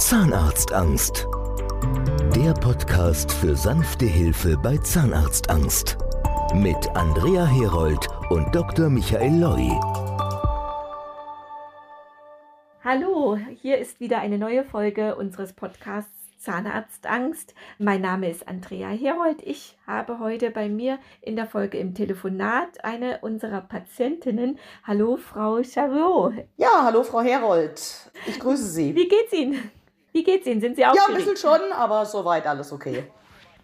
Zahnarztangst. Der Podcast für sanfte Hilfe bei Zahnarztangst. Mit Andrea Herold und Dr. Michael Loi. Hallo, hier ist wieder eine neue Folge unseres Podcasts Zahnarztangst. Mein Name ist Andrea Herold. Ich habe heute bei mir in der Folge im Telefonat eine unserer Patientinnen. Hallo, Frau Charot. Ja, hallo, Frau Herold. Ich grüße Sie. Wie geht's Ihnen? Wie geht's Ihnen? Sind Sie auch Ja, ein bisschen schon, aber soweit alles okay.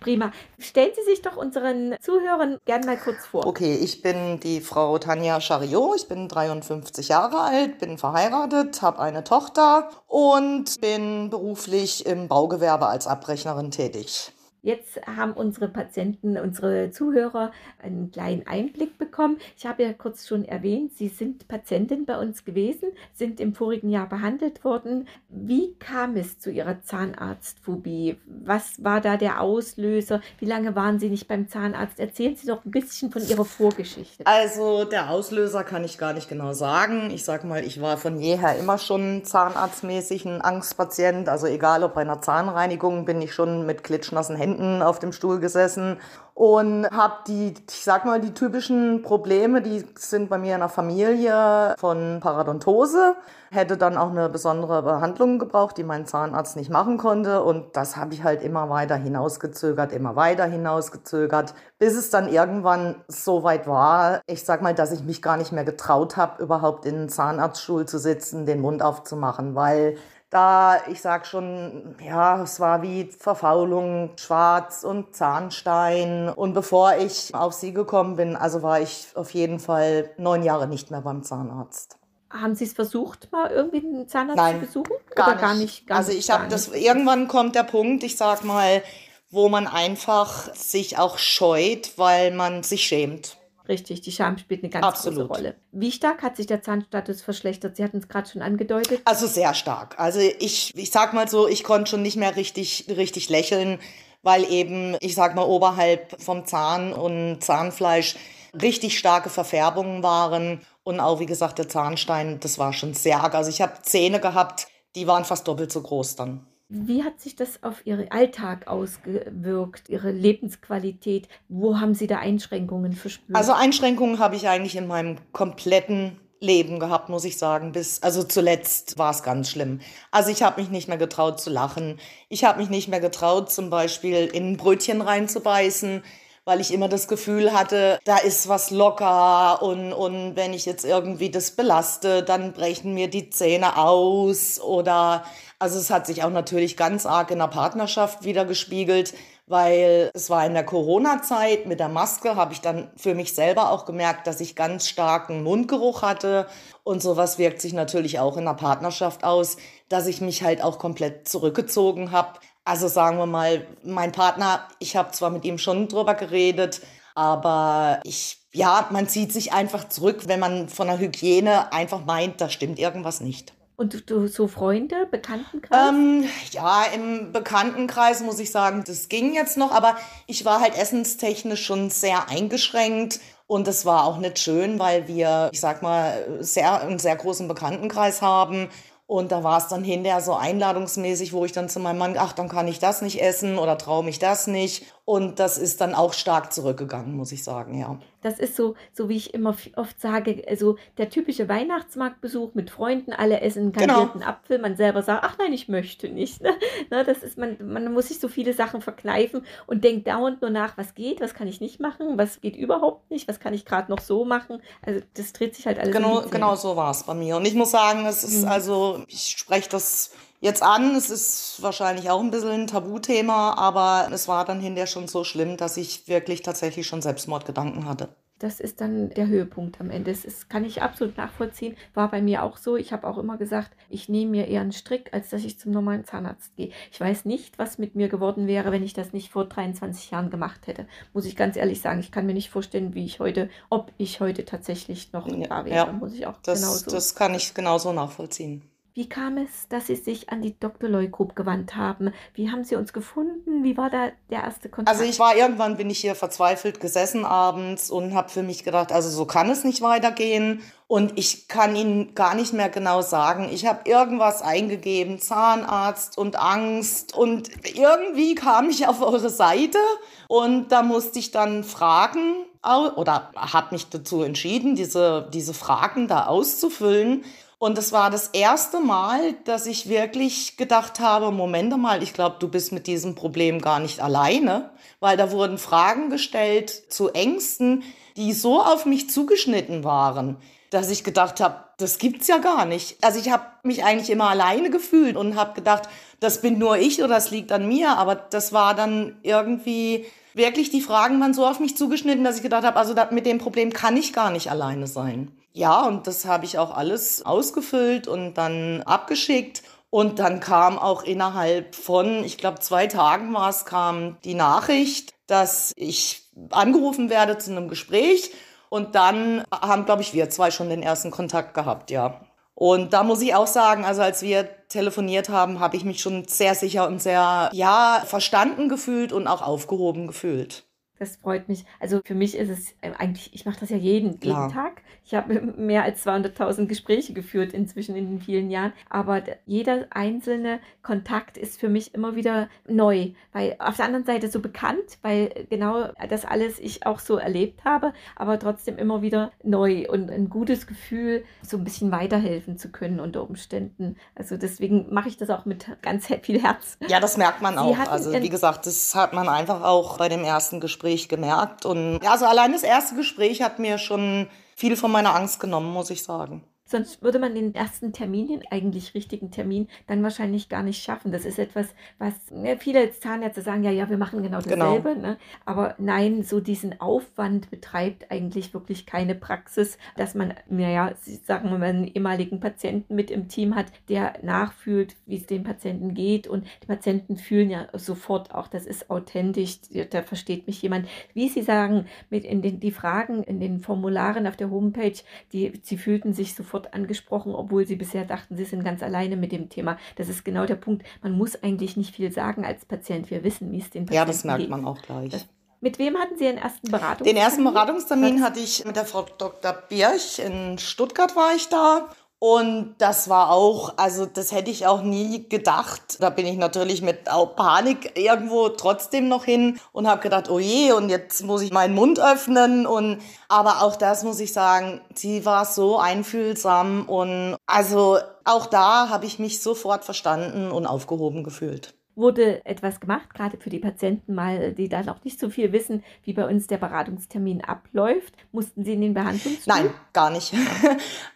Prima. Stellen Sie sich doch unseren Zuhörern gern mal kurz vor. Okay, ich bin die Frau Tanja Chariot. Ich bin 53 Jahre alt, bin verheiratet, habe eine Tochter und bin beruflich im Baugewerbe als Abrechnerin tätig. Jetzt haben unsere Patienten, unsere Zuhörer einen kleinen Einblick bekommen. Ich habe ja kurz schon erwähnt, Sie sind Patientin bei uns gewesen, sind im vorigen Jahr behandelt worden. Wie kam es zu Ihrer Zahnarztphobie? Was war da der Auslöser? Wie lange waren Sie nicht beim Zahnarzt? Erzählen Sie doch ein bisschen von Ihrer Vorgeschichte. Also der Auslöser kann ich gar nicht genau sagen. Ich sage mal, ich war von jeher immer schon zahnarztmäßig ein Angstpatient. Also egal ob bei einer Zahnreinigung bin ich schon mit klitschnassen Händen hinten auf dem Stuhl gesessen und habe die, ich sag mal, die typischen Probleme, die sind bei mir in der Familie von Paradontose. Hätte dann auch eine besondere Behandlung gebraucht, die mein Zahnarzt nicht machen konnte. Und das habe ich halt immer weiter hinausgezögert, immer weiter hinausgezögert, bis es dann irgendwann so weit war, ich sag mal, dass ich mich gar nicht mehr getraut habe, überhaupt in einen Zahnarztstuhl zu sitzen, den Mund aufzumachen, weil da, ich sag schon, ja, es war wie Verfaulung, Schwarz und Zahnstein. Und bevor ich auf sie gekommen bin, also war ich auf jeden Fall neun Jahre nicht mehr beim Zahnarzt. Haben Sie es versucht, mal irgendwie einen Zahnarzt Nein, zu besuchen? Gar Oder nicht. gar nicht? Gar also ich habe das, irgendwann kommt der Punkt, ich sag mal, wo man einfach sich auch scheut, weil man sich schämt. Richtig, die Scham spielt eine ganz Absolut. große Rolle. Wie stark hat sich der Zahnstatus verschlechtert? Sie hatten es gerade schon angedeutet. Also sehr stark. Also ich, ich sag mal so, ich konnte schon nicht mehr richtig, richtig lächeln, weil eben, ich sag mal, oberhalb vom Zahn und Zahnfleisch richtig starke Verfärbungen waren. Und auch, wie gesagt, der Zahnstein, das war schon sehr arg. Also ich habe Zähne gehabt, die waren fast doppelt so groß dann. Wie hat sich das auf Ihren Alltag ausgewirkt, Ihre Lebensqualität? Wo haben Sie da Einschränkungen verspürt? Also Einschränkungen habe ich eigentlich in meinem kompletten Leben gehabt, muss ich sagen. Bis also zuletzt war es ganz schlimm. Also ich habe mich nicht mehr getraut zu lachen. Ich habe mich nicht mehr getraut, zum Beispiel in ein Brötchen reinzubeißen, weil ich immer das Gefühl hatte, da ist was locker und und wenn ich jetzt irgendwie das belaste, dann brechen mir die Zähne aus oder also es hat sich auch natürlich ganz arg in der Partnerschaft wieder gespiegelt weil es war in der Corona-Zeit mit der Maske, habe ich dann für mich selber auch gemerkt, dass ich ganz starken Mundgeruch hatte. Und sowas wirkt sich natürlich auch in der Partnerschaft aus, dass ich mich halt auch komplett zurückgezogen habe. Also sagen wir mal, mein Partner, ich habe zwar mit ihm schon drüber geredet, aber ich, ja, man zieht sich einfach zurück, wenn man von der Hygiene einfach meint, da stimmt irgendwas nicht. Und du, so Freunde, Bekanntenkreis? Ähm, ja, im Bekanntenkreis muss ich sagen, das ging jetzt noch, aber ich war halt essenstechnisch schon sehr eingeschränkt und es war auch nicht schön, weil wir, ich sag mal, sehr, einen sehr großen Bekanntenkreis haben. Und da war es dann hinterher so einladungsmäßig, wo ich dann zu meinem Mann, ach, dann kann ich das nicht essen oder traue mich das nicht. Und das ist dann auch stark zurückgegangen, muss ich sagen, ja. Das ist so, so wie ich immer oft sage, also der typische Weihnachtsmarktbesuch mit Freunden, alle essen einen Genau. Apfel, man selber sagt, ach nein, ich möchte nicht. Ne? Ne, das ist, man, man muss sich so viele Sachen verkneifen und denkt dauernd nur nach, was geht, was kann ich nicht machen, was geht überhaupt nicht, was kann ich gerade noch so machen. Also das dreht sich halt alles um Genau, genau so war es bei mir. Und ich muss sagen, es ist Mhm. also, ich spreche das jetzt an, es ist wahrscheinlich auch ein bisschen ein Tabuthema, aber es war dann hinterher schon so schlimm, dass ich wirklich tatsächlich schon Selbstmordgedanken hatte. Das ist dann der Höhepunkt am Ende. Das ist, kann ich absolut nachvollziehen. War bei mir auch so. Ich habe auch immer gesagt, ich nehme mir eher einen Strick, als dass ich zum normalen Zahnarzt gehe. Ich weiß nicht, was mit mir geworden wäre, wenn ich das nicht vor 23 Jahren gemacht hätte. Muss ich ganz ehrlich sagen. Ich kann mir nicht vorstellen, wie ich heute, ob ich heute tatsächlich noch da wäre. ja. Muss ich auch Das, genauso. das kann ich genauso nachvollziehen. Wie kam es, dass Sie sich an die Dr. Loy Group gewandt haben? Wie haben Sie uns gefunden? Wie war da der erste Kontakt? Also ich war irgendwann, bin ich hier verzweifelt gesessen abends und habe für mich gedacht, also so kann es nicht weitergehen. Und ich kann Ihnen gar nicht mehr genau sagen. Ich habe irgendwas eingegeben, Zahnarzt und Angst. Und irgendwie kam ich auf eure Seite und da musste ich dann fragen oder habe mich dazu entschieden, diese, diese Fragen da auszufüllen. Und es war das erste Mal, dass ich wirklich gedacht habe, Moment mal, ich glaube, du bist mit diesem Problem gar nicht alleine, weil da wurden Fragen gestellt zu Ängsten, die so auf mich zugeschnitten waren, dass ich gedacht habe, das gibt's ja gar nicht. Also ich habe mich eigentlich immer alleine gefühlt und habe gedacht, das bin nur ich oder das liegt an mir, aber das war dann irgendwie wirklich die Fragen waren so auf mich zugeschnitten, dass ich gedacht habe, also mit dem Problem kann ich gar nicht alleine sein. Ja, und das habe ich auch alles ausgefüllt und dann abgeschickt. Und dann kam auch innerhalb von, ich glaube, zwei Tagen war es, kam die Nachricht, dass ich angerufen werde zu einem Gespräch. Und dann haben, glaube ich, wir zwei schon den ersten Kontakt gehabt, ja. Und da muss ich auch sagen, also als wir telefoniert haben, habe ich mich schon sehr sicher und sehr, ja, verstanden gefühlt und auch aufgehoben gefühlt. Das freut mich. Also für mich ist es äh, eigentlich, ich mache das ja jeden, jeden Tag. Ich habe mehr als 200.000 Gespräche geführt inzwischen in den vielen Jahren. Aber jeder einzelne Kontakt ist für mich immer wieder neu. Weil auf der anderen Seite so bekannt, weil genau das alles ich auch so erlebt habe, aber trotzdem immer wieder neu und ein gutes Gefühl, so ein bisschen weiterhelfen zu können unter Umständen. Also deswegen mache ich das auch mit ganz viel Herz. Ja, das merkt man auch. Also wie gesagt, das hat man einfach auch bei dem ersten Gespräch gemerkt. Und ja, also allein das erste Gespräch hat mir schon viel von meiner Angst genommen, muss ich sagen. Sonst würde man den ersten Termin, den eigentlich richtigen Termin, dann wahrscheinlich gar nicht schaffen. Das ist etwas, was ne, viele Zahnärzte sagen, ja, ja, wir machen genau, genau. dasselbe. Genau. Ne? Aber nein, so diesen Aufwand betreibt eigentlich wirklich keine Praxis, dass man, naja, sagen wir mal, einen ehemaligen Patienten mit im Team hat, der nachfühlt, wie es dem Patienten geht. Und die Patienten fühlen ja sofort auch, das ist authentisch, da versteht mich jemand. Wie Sie sagen, mit in den die Fragen in den Formularen auf der Homepage, die, sie fühlten sich sofort sofort angesprochen, obwohl sie bisher dachten, sie sind ganz alleine mit dem Thema. Das ist genau der Punkt. Man muss eigentlich nicht viel sagen als Patient. Wir wissen, wie es den Patienten geht. Ja, das merkt geht. man auch gleich. Das, mit wem hatten Sie den ersten Beratungstermin? Den ersten Beratungstermin hatte ich mit der Frau Dr. Birch. In Stuttgart war ich da. Und das war auch, also das hätte ich auch nie gedacht. Da bin ich natürlich mit Panik irgendwo trotzdem noch hin und habe gedacht, oh je, und jetzt muss ich meinen Mund öffnen. Und aber auch das muss ich sagen, sie war so einfühlsam und also auch da habe ich mich sofort verstanden und aufgehoben gefühlt wurde etwas gemacht, gerade für die Patienten mal, die da noch nicht so viel wissen, wie bei uns der Beratungstermin abläuft. Mussten Sie in den Behandlungsstuhl? Nein, gar nicht.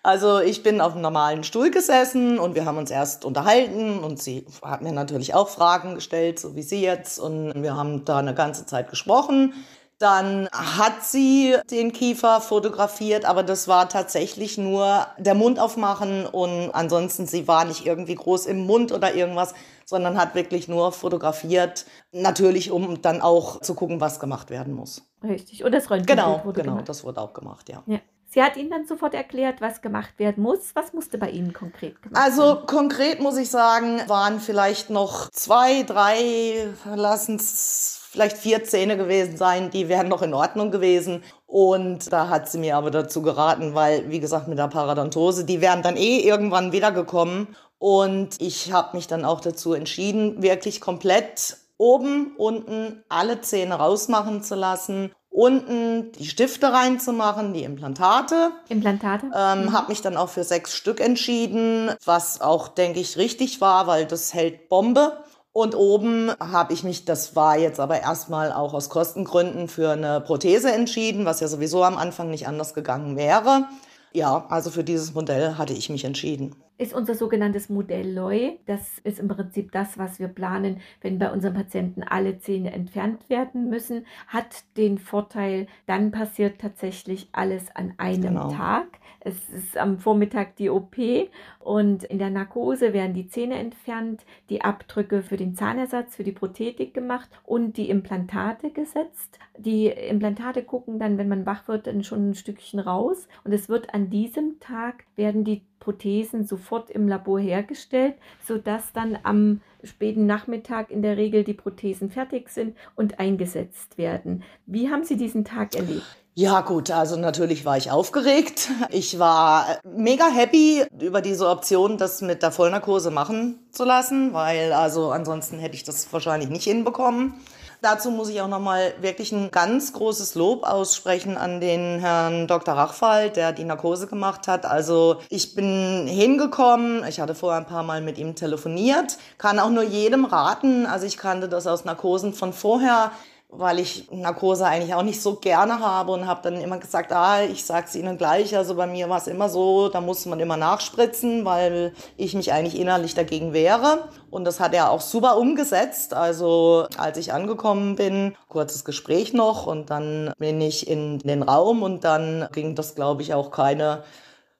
Also ich bin auf einem normalen Stuhl gesessen und wir haben uns erst unterhalten und sie hat mir natürlich auch Fragen gestellt, so wie Sie jetzt. Und wir haben da eine ganze Zeit gesprochen. Dann hat sie den Kiefer fotografiert, aber das war tatsächlich nur der Mund aufmachen und ansonsten sie war nicht irgendwie groß im Mund oder irgendwas, sondern hat wirklich nur fotografiert, natürlich um dann auch zu gucken, was gemacht werden muss. Richtig. Und das Röntgen genau, wurde genau, gemacht. das wurde auch gemacht, ja. ja. Sie hat Ihnen dann sofort erklärt, was gemacht werden muss. Was musste bei Ihnen konkret gemacht also, werden? Also konkret muss ich sagen, waren vielleicht noch zwei, drei, lassen es vielleicht vier Zähne gewesen sein, die wären noch in Ordnung gewesen. Und da hat sie mir aber dazu geraten, weil, wie gesagt, mit der Paradontose, die wären dann eh irgendwann wiedergekommen. Und ich habe mich dann auch dazu entschieden, wirklich komplett oben, unten alle Zähne rausmachen zu lassen unten die Stifte reinzumachen, die Implantate. Implantate. Ähm, mhm. Habe mich dann auch für sechs Stück entschieden, was auch, denke ich, richtig war, weil das hält Bombe. Und oben habe ich mich, das war jetzt aber erstmal auch aus Kostengründen, für eine Prothese entschieden, was ja sowieso am Anfang nicht anders gegangen wäre. Ja, also für dieses Modell hatte ich mich entschieden. Ist unser sogenanntes Modell LOI. Das ist im Prinzip das, was wir planen, wenn bei unseren Patienten alle Zähne entfernt werden müssen. Hat den Vorteil, dann passiert tatsächlich alles an einem genau. Tag. Es ist am Vormittag die OP Und in der Narkose werden die Zähne entfernt, die Abdrücke für den Zahnersatz, für die Prothetik gemacht und die Implantate gesetzt. Die Implantate gucken dann, wenn man wach wird, dann schon ein Stückchen raus. Und es wird an diesem Tag, werden die Prothesen sofort im Labor hergestellt, sodass dann am späten Nachmittag in der Regel die Prothesen fertig sind und eingesetzt werden. Wie haben Sie diesen Tag erlebt? Ja gut, also natürlich war ich aufgeregt. Ich war mega happy über diese Option, das mit der Vollnarkose machen zu lassen, weil also ansonsten hätte ich das wahrscheinlich nicht hinbekommen. Dazu muss ich auch nochmal wirklich ein ganz großes Lob aussprechen an den Herrn Dr. Rachfall, der die Narkose gemacht hat. Also ich bin hingekommen, ich hatte vorher ein paar Mal mit ihm telefoniert, kann auch nur jedem raten, also ich kannte das aus Narkosen von vorher, weil ich Narkose eigentlich auch nicht so gerne habe und habe dann immer gesagt, ah, ich sag's Ihnen gleich, also bei mir war es immer so, da muss man immer nachspritzen, weil ich mich eigentlich innerlich dagegen wehre. Und das hat er auch super umgesetzt, also als ich angekommen bin, kurzes Gespräch noch und dann bin ich in den Raum und dann ging das glaube ich auch keine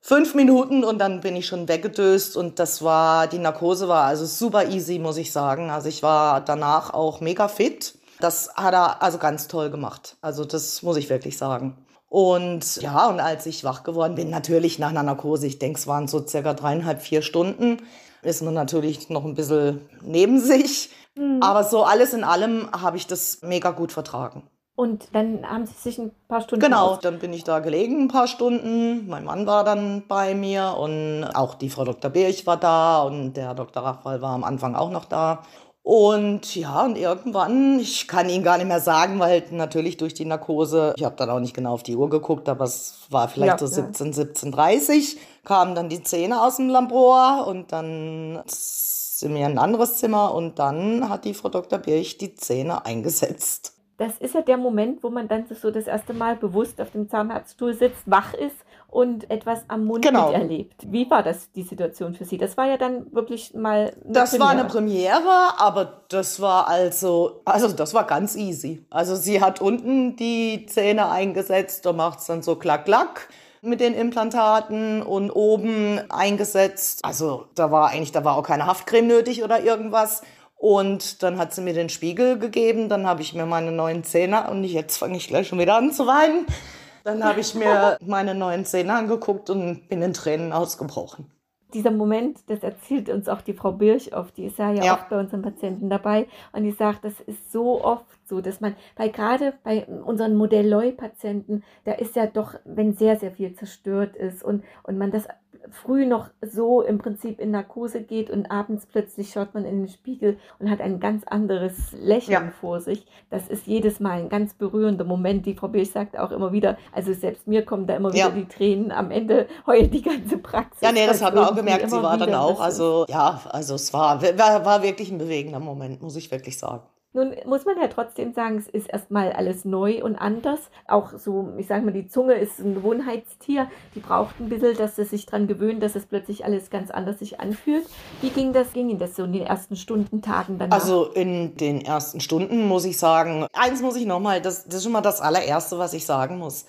fünf Minuten und dann bin ich schon weggedöst und das war, die Narkose war also super easy, muss ich sagen. Also ich war danach auch mega fit das hat er also ganz toll gemacht. Also das muss ich wirklich sagen. Und ja, und als ich wach geworden bin, natürlich nach einer Narkose, ich denke, es waren so circa dreieinhalb, vier Stunden, ist man natürlich noch ein bisschen neben sich. Mhm. Aber so alles in allem habe ich das mega gut vertragen. Und dann haben Sie sich ein paar Stunden. Genau, dann bin ich da gelegen ein paar Stunden. Mein Mann war dann bei mir und auch die Frau Dr. Birch war da und der Dr. Rachwall war am Anfang auch noch da. Und ja, und irgendwann, ich kann Ihnen gar nicht mehr sagen, weil natürlich durch die Narkose, ich habe dann auch nicht genau auf die Uhr geguckt, aber es war vielleicht ja, so 17, ja. 17.30 kamen dann die Zähne aus dem Labor und dann sind wir in ein anderes Zimmer und dann hat die Frau Dr. Birch die Zähne eingesetzt. Das ist ja der Moment, wo man dann so das erste Mal bewusst auf dem Zahnarztstuhl sitzt, wach ist und etwas am Mund genau. miterlebt. Wie war das, die Situation für Sie? Das war ja dann wirklich mal. das Premiere. war eine Premiere, aber das war also, also das war ganz easy. Also sie hat unten die Zähne eingesetzt, da macht es dann so klack, klack mit den Implantaten und oben eingesetzt. Also da war eigentlich, da war auch keine Haftcreme nötig oder irgendwas. Und dann hat sie mir den Spiegel gegeben, dann habe ich mir meine neuen Zähne und jetzt fange ich gleich schon wieder an zu weinen. Dann habe ich mir meine neuen Zähne angeguckt und bin in Tränen ausgebrochen. Dieser Moment, das erzählt uns auch die Frau Birch oft, die ist ja, ja, ja. oft bei unseren Patienten dabei und die sagt, das ist so oft so, dass man, weil gerade bei unseren Modell-Loi-Patienten, da ist ja doch, wenn sehr, sehr viel zerstört ist und, und man das früh noch so im Prinzip in Narkose geht und abends plötzlich schaut man in den Spiegel und hat ein ganz anderes Lächeln ja. vor sich. Das ist jedes Mal ein ganz berührender Moment. Die Frau Birch sagt auch immer wieder, also selbst mir kommen da immer wieder ja. die Tränen. Am Ende heult die ganze Praxis. Ja, nee, das hat man auch gemerkt. Sie war dann auch, also ja, also es war, war, war wirklich ein bewegender Moment, muss ich wirklich sagen. Nun muss man ja trotzdem sagen, es ist erstmal alles neu und anders. Auch so, ich sage mal, die Zunge ist ein Gewohnheitstier. Die braucht ein bisschen, dass es sich daran gewöhnt, dass es plötzlich alles ganz anders sich anfühlt. Wie ging das, ging Ihnen das so in den ersten Stunden, Tagen danach? Also in den ersten Stunden muss ich sagen, eins muss ich nochmal, das, das ist schon mal das allererste, was ich sagen muss.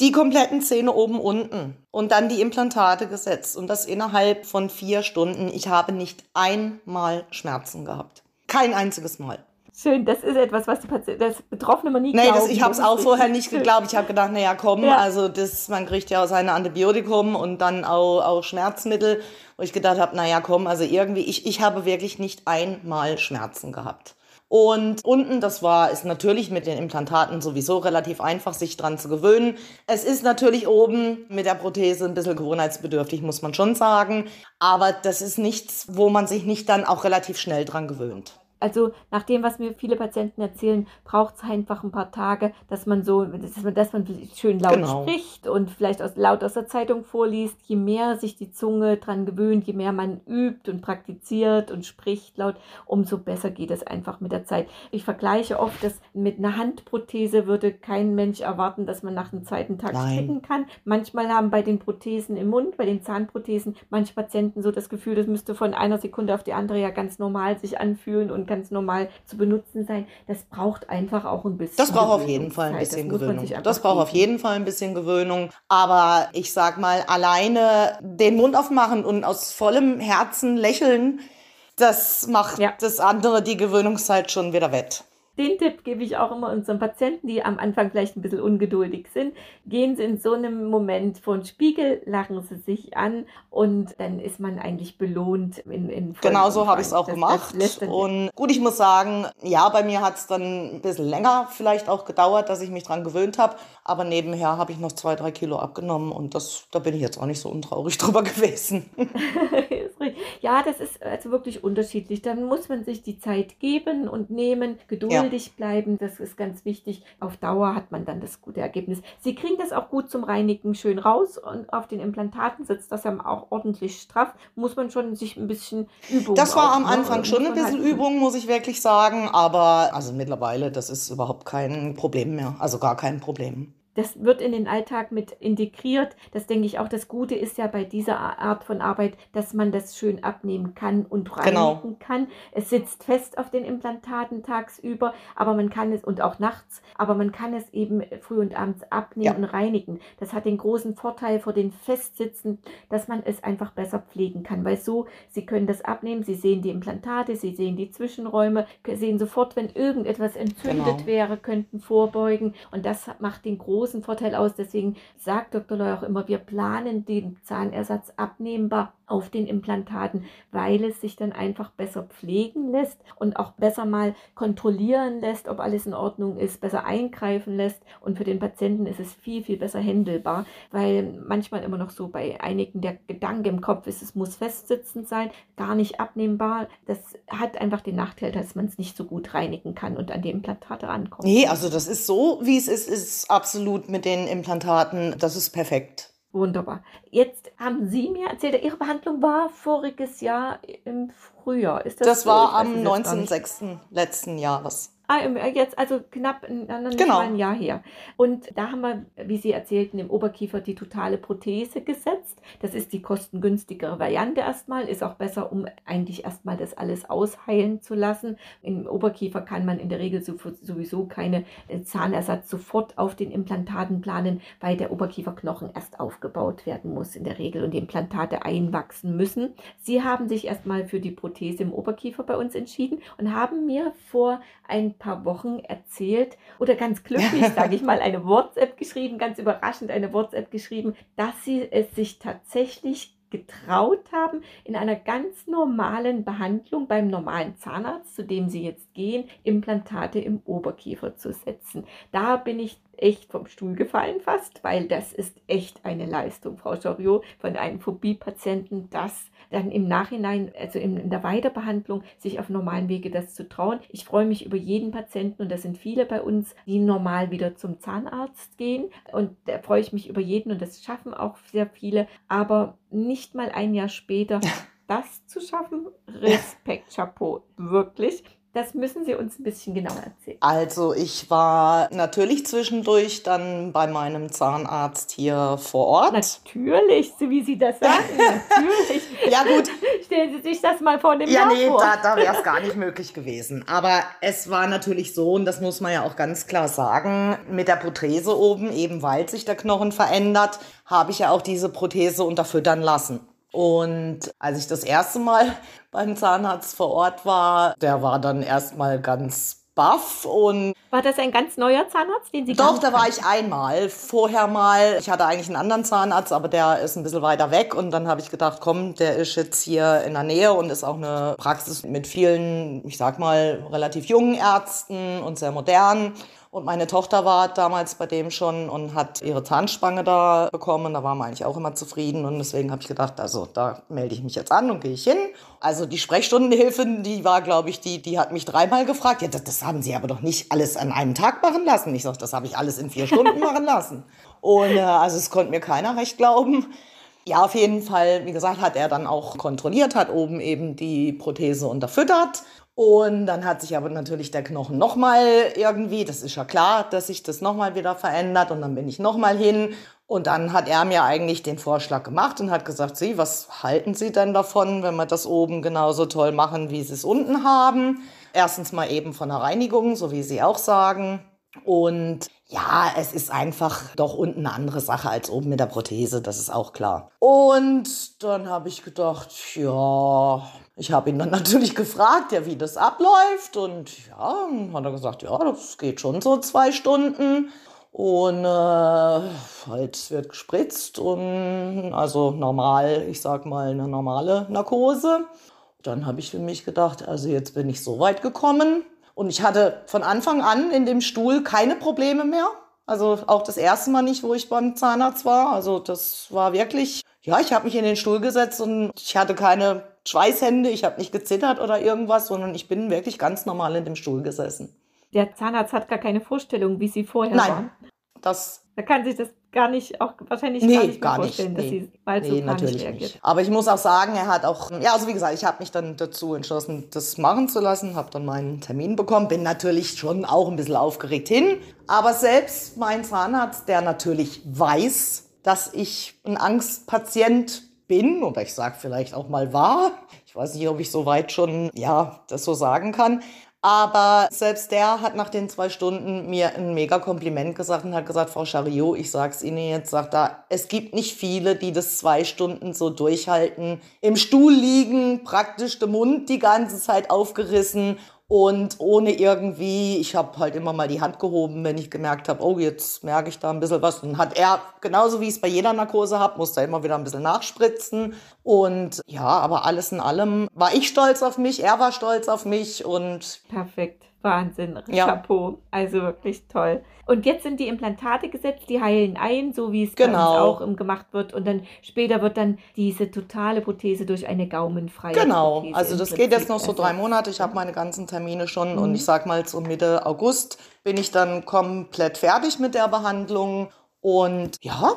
Die kompletten Zähne oben, unten und dann die Implantate gesetzt und das innerhalb von vier Stunden. Ich habe nicht einmal Schmerzen gehabt. Kein einziges Mal. Schön, das ist etwas, was die Patient, das Betroffene man nie nee, glauben. Nee, ich habe es auch vorher nicht geglaubt. Ich habe gedacht, naja, komm, ja. also das, man kriegt ja auch seine Antibiotikum und dann auch, auch Schmerzmittel. Wo ich gedacht habe, naja, komm, also irgendwie, ich, ich habe wirklich nicht einmal Schmerzen gehabt. Und unten, das war, ist natürlich mit den Implantaten sowieso relativ einfach, sich dran zu gewöhnen. Es ist natürlich oben mit der Prothese ein bisschen gewohnheitsbedürftig, muss man schon sagen. Aber das ist nichts, wo man sich nicht dann auch relativ schnell dran gewöhnt. Also nach dem, was mir viele Patienten erzählen, braucht es einfach ein paar Tage, dass man so, dass man, dass man schön laut genau. spricht und vielleicht aus, laut aus der Zeitung vorliest. Je mehr sich die Zunge dran gewöhnt, je mehr man übt und praktiziert und spricht laut, umso besser geht es einfach mit der Zeit. Ich vergleiche oft, dass mit einer Handprothese würde kein Mensch erwarten, dass man nach dem zweiten Tag Nein. stricken kann. Manchmal haben bei den Prothesen im Mund, bei den Zahnprothesen, manche Patienten so das Gefühl, das müsste von einer Sekunde auf die andere ja ganz normal sich anfühlen und ganz normal zu benutzen sein. Das braucht einfach auch ein bisschen. Das braucht auf jeden Fall ein bisschen das Gewöhnung. Das braucht auf jeden Fall ein bisschen Gewöhnung. Aber ich sag mal, alleine den Mund aufmachen und aus vollem Herzen lächeln, das macht ja. das andere die Gewöhnungszeit schon wieder wett. Den Tipp gebe ich auch immer unseren Patienten, die am Anfang vielleicht ein bisschen ungeduldig sind. Gehen Sie in so einem Moment vor den Spiegel, lachen Sie sich an und dann ist man eigentlich belohnt. In, in genau so habe ich es auch das, gemacht. Das und gut, ich muss sagen, ja, bei mir hat es dann ein bisschen länger vielleicht auch gedauert, dass ich mich dran gewöhnt habe. Aber nebenher habe ich noch zwei, drei Kilo abgenommen und das, da bin ich jetzt auch nicht so untraurig drüber gewesen. ja, das ist also wirklich unterschiedlich. Dann muss man sich die Zeit geben und nehmen, geduldig ja. bleiben. Das ist ganz wichtig. Auf Dauer hat man dann das gute Ergebnis. Sie kriegen das auch gut zum Reinigen schön raus und auf den Implantaten sitzt das ja auch ordentlich straff. Muss man schon sich ein bisschen Übung. Das war am Anfang ne? schon ein bisschen halt Übung, muss ich wirklich sagen. Aber also mittlerweile, das ist überhaupt kein Problem mehr. Also gar kein Problem das wird in den Alltag mit integriert. Das denke ich auch. Das Gute ist ja bei dieser Art von Arbeit, dass man das schön abnehmen kann und reinigen genau. kann. Es sitzt fest auf den Implantaten tagsüber, aber man kann es und auch nachts, aber man kann es eben früh und abends abnehmen ja. und reinigen. Das hat den großen Vorteil vor den Festsitzen, dass man es einfach besser pflegen kann, weil so, Sie können das abnehmen, Sie sehen die Implantate, Sie sehen die Zwischenräume, sehen sofort, wenn irgendetwas entzündet genau. wäre, könnten vorbeugen und das macht den großen großen Vorteil aus. Deswegen sagt Dr. Loy auch immer, wir planen den Zahnersatz abnehmbar auf den Implantaten, weil es sich dann einfach besser pflegen lässt und auch besser mal kontrollieren lässt, ob alles in Ordnung ist, besser eingreifen lässt. Und für den Patienten ist es viel, viel besser händelbar, weil manchmal immer noch so bei einigen der Gedanke im Kopf ist, es muss festsitzend sein, gar nicht abnehmbar. Das hat einfach den Nachteil, dass man es nicht so gut reinigen kann und an die Implantate rankommt. Nee, also das ist so, wie es ist, ist absolut mit den Implantaten, das ist perfekt. Wunderbar. Jetzt haben Sie mir erzählt, Ihre Behandlung war voriges Jahr im Frühjahr. Ist das, das so? war am 19.06. letzten Jahres. Ah, jetzt also knapp ein, genau. ein Jahr her. Und da haben wir, wie Sie erzählten, im Oberkiefer die totale Prothese gesetzt. Das ist die kostengünstigere Variante erstmal, ist auch besser, um eigentlich erstmal das alles ausheilen zu lassen. Im Oberkiefer kann man in der Regel sowieso keine äh, Zahnersatz sofort auf den Implantaten planen, weil der Oberkieferknochen erst aufgebaut werden muss in der Regel und die Implantate einwachsen müssen. Sie haben sich erstmal für die Prothese im Oberkiefer bei uns entschieden und haben mir vor ein paar Wochen erzählt oder ganz glücklich, sage ich mal, eine WhatsApp geschrieben, ganz überraschend eine WhatsApp geschrieben, dass sie es sich tatsächlich getraut haben, in einer ganz normalen Behandlung beim normalen Zahnarzt, zu dem sie jetzt gehen, Implantate im Oberkiefer zu setzen. Da bin ich echt vom Stuhl gefallen fast, weil das ist echt eine Leistung, Frau Joriot, von einem Phobie-Patienten, das dann im Nachhinein, also in, der Weiterbehandlung, sich auf normalen Wege das zu trauen. Ich freue mich über jeden Patienten und das sind viele bei uns, die normal wieder zum Zahnarzt gehen und da freue ich mich über jeden und das schaffen auch sehr viele, aber nicht mal ein Jahr später das zu schaffen, Respekt, Chapeau, wirklich. Das müssen Sie uns ein bisschen genauer erzählen. Also ich war natürlich zwischendurch dann bei meinem Zahnarzt hier vor Ort. Natürlich, so wie Sie das sagen. natürlich. ja gut. Stellen Sie sich das mal vor dem Ja, Jahr nee, vor. da, da wäre es gar nicht möglich gewesen. Aber es war natürlich so, und das muss man ja auch ganz klar sagen, mit der Prothese oben, eben weil sich der Knochen verändert, habe ich ja auch diese Prothese unterfüttern lassen. Und als ich das erste Mal beim Zahnarzt vor Ort war, der war dann erstmal ganz baff und war das ein ganz neuer Zahnarzt, den Sie Doch, da war ich einmal. Vorher mal, ich hatte eigentlich einen anderen Zahnarzt, aber der ist ein bisschen weiter weg und dann habe ich gedacht, komm, der ist jetzt hier in der Nähe und ist auch eine Praxis mit vielen, ich sag mal, relativ jungen Ärzten und sehr modern. Und meine Tochter war damals bei dem schon und hat ihre Zahnspange da bekommen. Da waren wir eigentlich auch immer zufrieden. Und deswegen habe ich gedacht, also da melde ich mich jetzt an und gehe ich hin. Also die Sprechstundenhilfe, die war, glaube ich, die, die hat mich dreimal gefragt. Ja, das, das haben Sie aber doch nicht alles an einem Tag machen lassen. Ich sage, das habe ich alles in vier Stunden machen lassen. Und äh, also es konnte mir keiner recht glauben. Ja, auf jeden Fall, wie gesagt, hat er dann auch kontrolliert, hat oben eben die Prothese unterfüttert und dann hat sich aber natürlich der Knochen nochmal irgendwie, das ist ja klar, dass sich das nochmal wieder verändert. Und dann bin ich nochmal hin Und dann hat er mir eigentlich den Vorschlag gemacht und hat gesagt, Sie, was halten Sie denn davon, wenn wir das oben genauso toll machen, wie Sie es unten haben? Erstens mal eben von der Reinigung, so wie Sie auch sagen. Und ja, es ist einfach doch unten eine andere Sache als oben mit der Prothese, das ist auch klar. Und dann habe ich gedacht, ja, ich habe ihn dann natürlich gefragt, ja, wie das abläuft. Und ja, hat er gesagt, ja, das geht schon so zwei Stunden. Und äh, halt wird gespritzt und also normal, ich sag mal eine normale Narkose. Dann habe ich für mich gedacht, also jetzt bin ich so weit gekommen. Und ich hatte von Anfang an in dem Stuhl keine Probleme mehr. Also auch das erste Mal nicht, wo ich beim Zahnarzt war. Also das war wirklich, ja, ich habe mich in den Stuhl gesetzt und ich hatte keine Schweißhände, ich habe nicht gezittert oder irgendwas, sondern ich bin wirklich ganz normal in dem Stuhl gesessen der Zahnarzt hat gar keine Vorstellung, wie sie vorher Nein, waren. Das da kann sich das gar nicht, auch wahrscheinlich nee, gar nicht gar vorstellen, nicht, dass nee. sie bald nee, so natürlich nicht. Aber ich muss auch sagen, er hat auch, ja, also wie gesagt, ich habe mich dann dazu entschlossen, das machen zu lassen, habe dann meinen Termin bekommen, bin natürlich schon auch ein bisschen aufgeregt hin. Aber selbst mein Zahnarzt, der natürlich weiß, dass ich ein Angstpatient bin oder ich sage vielleicht auch mal war. Ich weiß nicht, ob ich so weit schon, ja, das so sagen kann. Aber selbst der hat nach den zwei Stunden mir ein mega Kompliment gesagt und hat gesagt, Frau Chariot, ich sag's Ihnen jetzt, sagt er, es gibt nicht viele, die das zwei Stunden so durchhalten. Im Stuhl liegen, praktisch der Mund die ganze Zeit aufgerissen und ohne irgendwie, ich habe halt immer mal die Hand gehoben, wenn ich gemerkt habe, oh, jetzt merke ich da ein bisschen was. Dann hat er, genauso wie ich es bei jeder Narkose habe, musste er immer wieder ein bisschen nachspritzen. Und ja, aber alles in allem war ich stolz auf mich, er war stolz auf mich und Perfekt. Wahnsinn. Ja. Chapeau. Also wirklich toll. Und jetzt sind die Implantate gesetzt, die heilen ein, so wie es Genau. auch gemacht wird. Und dann später wird dann diese totale Prothese durch eine gaumenfreie Genau, Prothese also das geht jetzt noch so drei. Monate. Ich habe meine ganzen Termine schon Mhm. und ich sag mal so Mitte August bin ich dann komplett fertig mit der Behandlung und ja,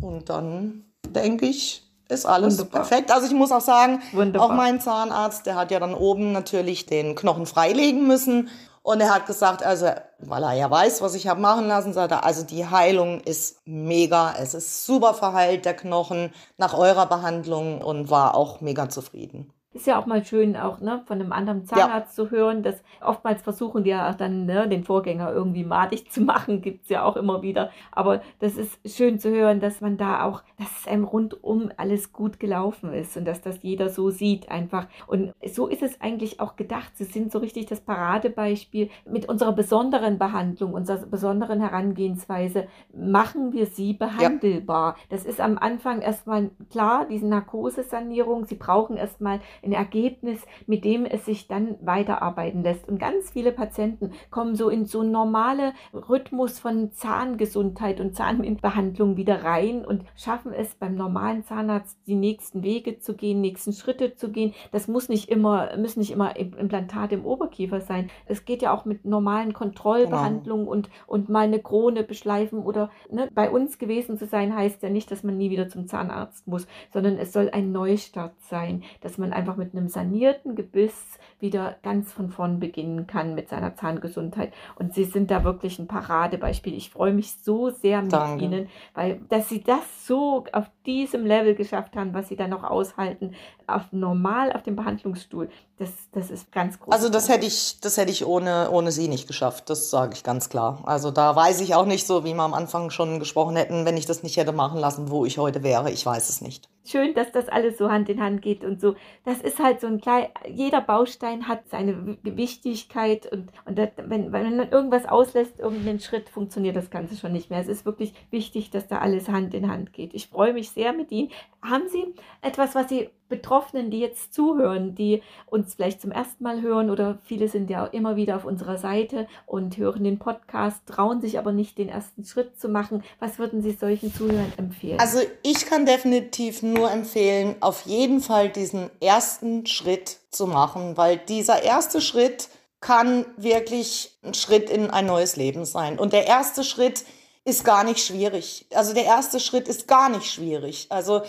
und dann denke ich, ist alles Wunderbar. perfekt. Also ich muss auch sagen, Wunderbar. auch mein Zahnarzt, der hat ja dann oben natürlich den Knochen freilegen müssen. Und er hat gesagt, also, weil er ja weiß, was ich habe machen lassen, sagt er, also die Heilung ist mega, es ist super verheilt, der Knochen, nach eurer Behandlung und war auch mega zufrieden. Ist ja auch mal schön, auch ne, von einem anderen Zahnarzt zu hören, dass oftmals versuchen die ja auch dann ne, den Vorgänger irgendwie madig zu machen, gibt es ja auch immer wieder. Aber das ist schön zu hören, dass man da auch, dass es einem rundum alles gut gelaufen ist und dass das jeder so sieht einfach. Und so ist es eigentlich auch gedacht. Sie sind so richtig das Paradebeispiel mit unserer besonderen Behandlung, unserer besonderen Herangehensweise, machen wir sie behandelbar. Das ist am Anfang erstmal klar, diese Narkosesanierung. Sie brauchen erstmal ein Ergebnis, mit dem es sich dann weiterarbeiten lässt. Und ganz viele Patienten kommen so in so einen normale Rhythmus von Zahngesundheit und Zahnbehandlung wieder rein und schaffen es beim normalen Zahnarzt die nächsten Wege zu gehen, nächsten Schritte zu gehen. Das muss nicht immer, müssen nicht immer Im- Implantate im Oberkiefer sein. Es geht ja auch mit normalen Kontrollbehandlungen und, und mal eine Krone beschleifen oder ne, bei uns gewesen zu sein, heißt ja nicht, dass man nie wieder zum Zahnarzt muss, sondern es soll ein Neustart sein, dass man einfach mit einem sanierten Gebiss wieder ganz von vorn beginnen kann mit seiner Zahngesundheit. Und Sie sind da wirklich ein Paradebeispiel. Ich freue mich so sehr mit Danke. Ihnen, weil dass Sie das so auf diesem Level geschafft haben, was Sie dann noch aushalten, auf normal auf dem Behandlungsstuhl, das, das ist ganz groß. Also das hätte ich, das hätte ich ohne, ohne sie nicht geschafft, das sage ich ganz klar. Also da weiß ich auch nicht so, wie wir am Anfang schon gesprochen hätten, wenn ich das nicht hätte machen lassen, wo ich heute wäre. Ich weiß es nicht. Schön, dass das alles so Hand in Hand geht und so. Das ist halt so ein klein, jeder Baustein hat seine Wichtigkeit und, und das, wenn, wenn man irgendwas auslässt, irgendeinen Schritt, funktioniert das Ganze schon nicht mehr. Es ist wirklich wichtig, dass da alles Hand in Hand geht. Ich freue mich sehr mit Ihnen. Haben Sie etwas, was Sie Betroffenen, die jetzt zuhören, die uns vielleicht zum ersten Mal hören oder viele sind ja immer wieder auf unserer Seite und hören den Podcast, trauen sich aber nicht den ersten Schritt zu machen. Was würden Sie solchen Zuhörern empfehlen? Also ich kann definitiv nur empfehlen, auf jeden Fall diesen ersten Schritt zu machen, weil dieser erste Schritt kann wirklich ein Schritt in ein neues Leben sein. Und der erste Schritt ist gar nicht schwierig. Also der erste Schritt ist gar nicht schwierig. Also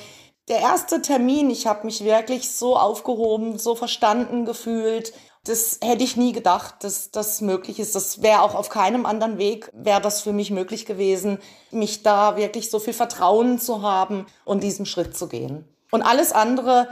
der erste Termin, ich habe mich wirklich so aufgehoben, so verstanden gefühlt. Das hätte ich nie gedacht, dass das möglich ist. Das wäre auch auf keinem anderen Weg, wäre das für mich möglich gewesen, mich da wirklich so viel Vertrauen zu haben und diesen Schritt zu gehen. Und alles andere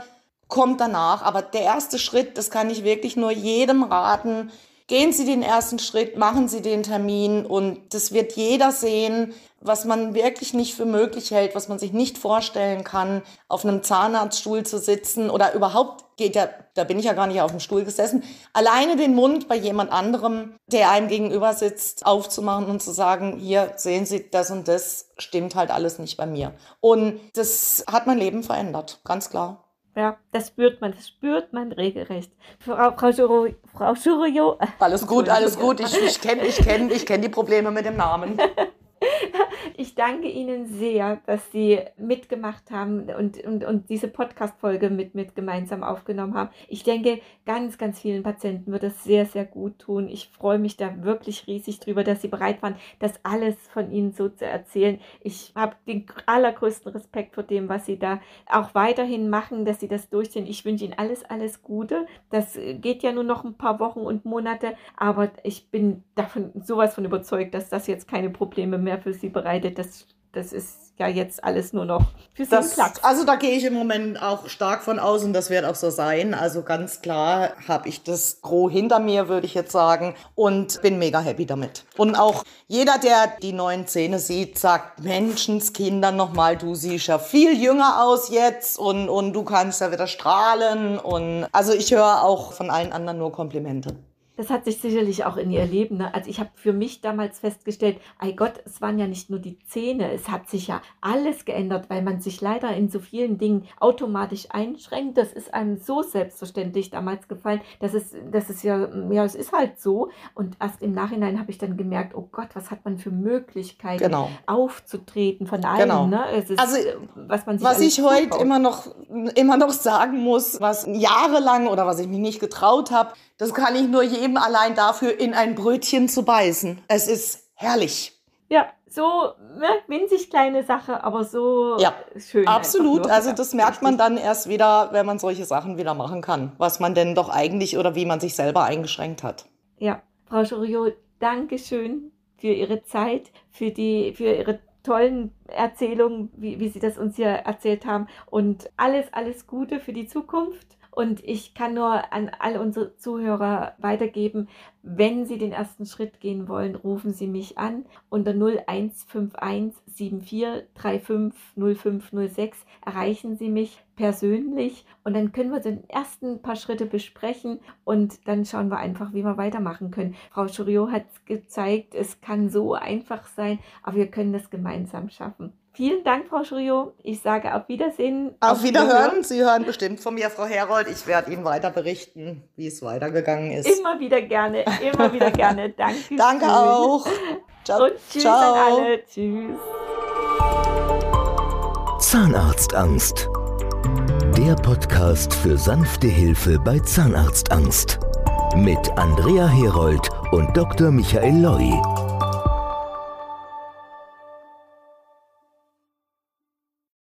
kommt danach. Aber der erste Schritt, das kann ich wirklich nur jedem raten. Gehen Sie den ersten Schritt, machen Sie den Termin und das wird jeder sehen, was man wirklich nicht für möglich hält, was man sich nicht vorstellen kann, auf einem Zahnarztstuhl zu sitzen oder überhaupt geht ja, da bin ich ja gar nicht auf dem Stuhl gesessen, alleine den Mund bei jemand anderem, der einem gegenüber sitzt, aufzumachen und zu sagen, hier sehen Sie, das und das stimmt halt alles nicht bei mir. Und das hat mein Leben verändert, ganz klar. Ja, das spürt man, das spürt man regelrecht. Frau, Frau, Juro, Frau Jurio. Alles gut, alles gut. Ich, ich kenne ich kenn, ich kenn die Probleme mit dem Namen. Ich danke Ihnen sehr, dass Sie mitgemacht haben und, und, und diese Podcast-Folge mit, mit gemeinsam aufgenommen haben. Ich denke, ganz, ganz vielen Patienten wird das sehr, sehr gut tun. Ich freue mich da wirklich riesig drüber, dass Sie bereit waren, das alles von Ihnen so zu erzählen. Ich habe den allergrößten Respekt vor dem, was Sie da auch weiterhin machen, dass Sie das durchziehen. Ich wünsche Ihnen alles, alles Gute. Das geht ja nur noch ein paar Wochen und Monate, aber ich bin davon sowas von überzeugt, dass das jetzt keine Probleme mehr für Sie bereitet. Das, das ist ja jetzt alles nur noch für Sie Platz. Also da gehe ich im Moment auch stark von aus und das wird auch so sein. Also ganz klar habe ich das Gros hinter mir, würde ich jetzt sagen, und bin mega happy damit. Und auch jeder, der die neuen Zähne sieht, sagt, Menschenskinder nochmal, du siehst ja viel jünger aus jetzt und, und du kannst ja wieder strahlen. Und also ich höre auch von allen anderen nur Komplimente. Das hat sich sicherlich auch in ihr Leben. Ne? Also ich habe für mich damals festgestellt, ei Gott, es waren ja nicht nur die Zähne, es hat sich ja alles geändert, weil man sich leider in so vielen Dingen automatisch einschränkt. Das ist einem so selbstverständlich damals gefallen, dass es, das ist ja, ja, es ist halt so. Und erst im Nachhinein habe ich dann gemerkt, oh Gott, was hat man für Möglichkeiten genau. aufzutreten von allen. Genau. Ne? Ist, also was man sich was ich heute immer noch immer noch sagen muss, was jahrelang oder was ich mich nicht getraut habe, das kann ich nur jedem allein dafür, in ein Brötchen zu beißen. Es ist herrlich. Ja, so ne, winzig kleine Sache, aber so ja, schön. Absolut. Also das merkt man dann erst wieder, wenn man solche Sachen wieder machen kann, was man denn doch eigentlich oder wie man sich selber eingeschränkt hat. Ja, Frau Joriot, danke schön für Ihre Zeit, für die, für Ihre tollen Erzählungen, wie, wie Sie das uns hier erzählt haben und alles, alles Gute für die Zukunft. Und ich kann nur an all unsere Zuhörer weitergeben, wenn Sie den ersten Schritt gehen wollen, rufen Sie mich an unter 0151 7435 0506 erreichen Sie mich persönlich und dann können wir den ersten paar Schritte besprechen und dann schauen wir einfach, wie wir weitermachen können. Frau Churiot hat gezeigt, es kann so einfach sein, aber wir können das gemeinsam schaffen. Vielen Dank, Frau Schrio. Ich sage auf Wiedersehen. Auf, auf Wiederhören. Wiederhören. Sie hören bestimmt von mir, Frau Herold. Ich werde Ihnen weiter berichten, wie es weitergegangen ist. Immer wieder gerne, immer wieder gerne. Danke. Danke auch. Ciao. Und tschüss Ciao. an alle. Tschüss. Zahnarztangst. Der Podcast für sanfte Hilfe bei Zahnarztangst. Mit Andrea Herold und Dr. Michael Loi.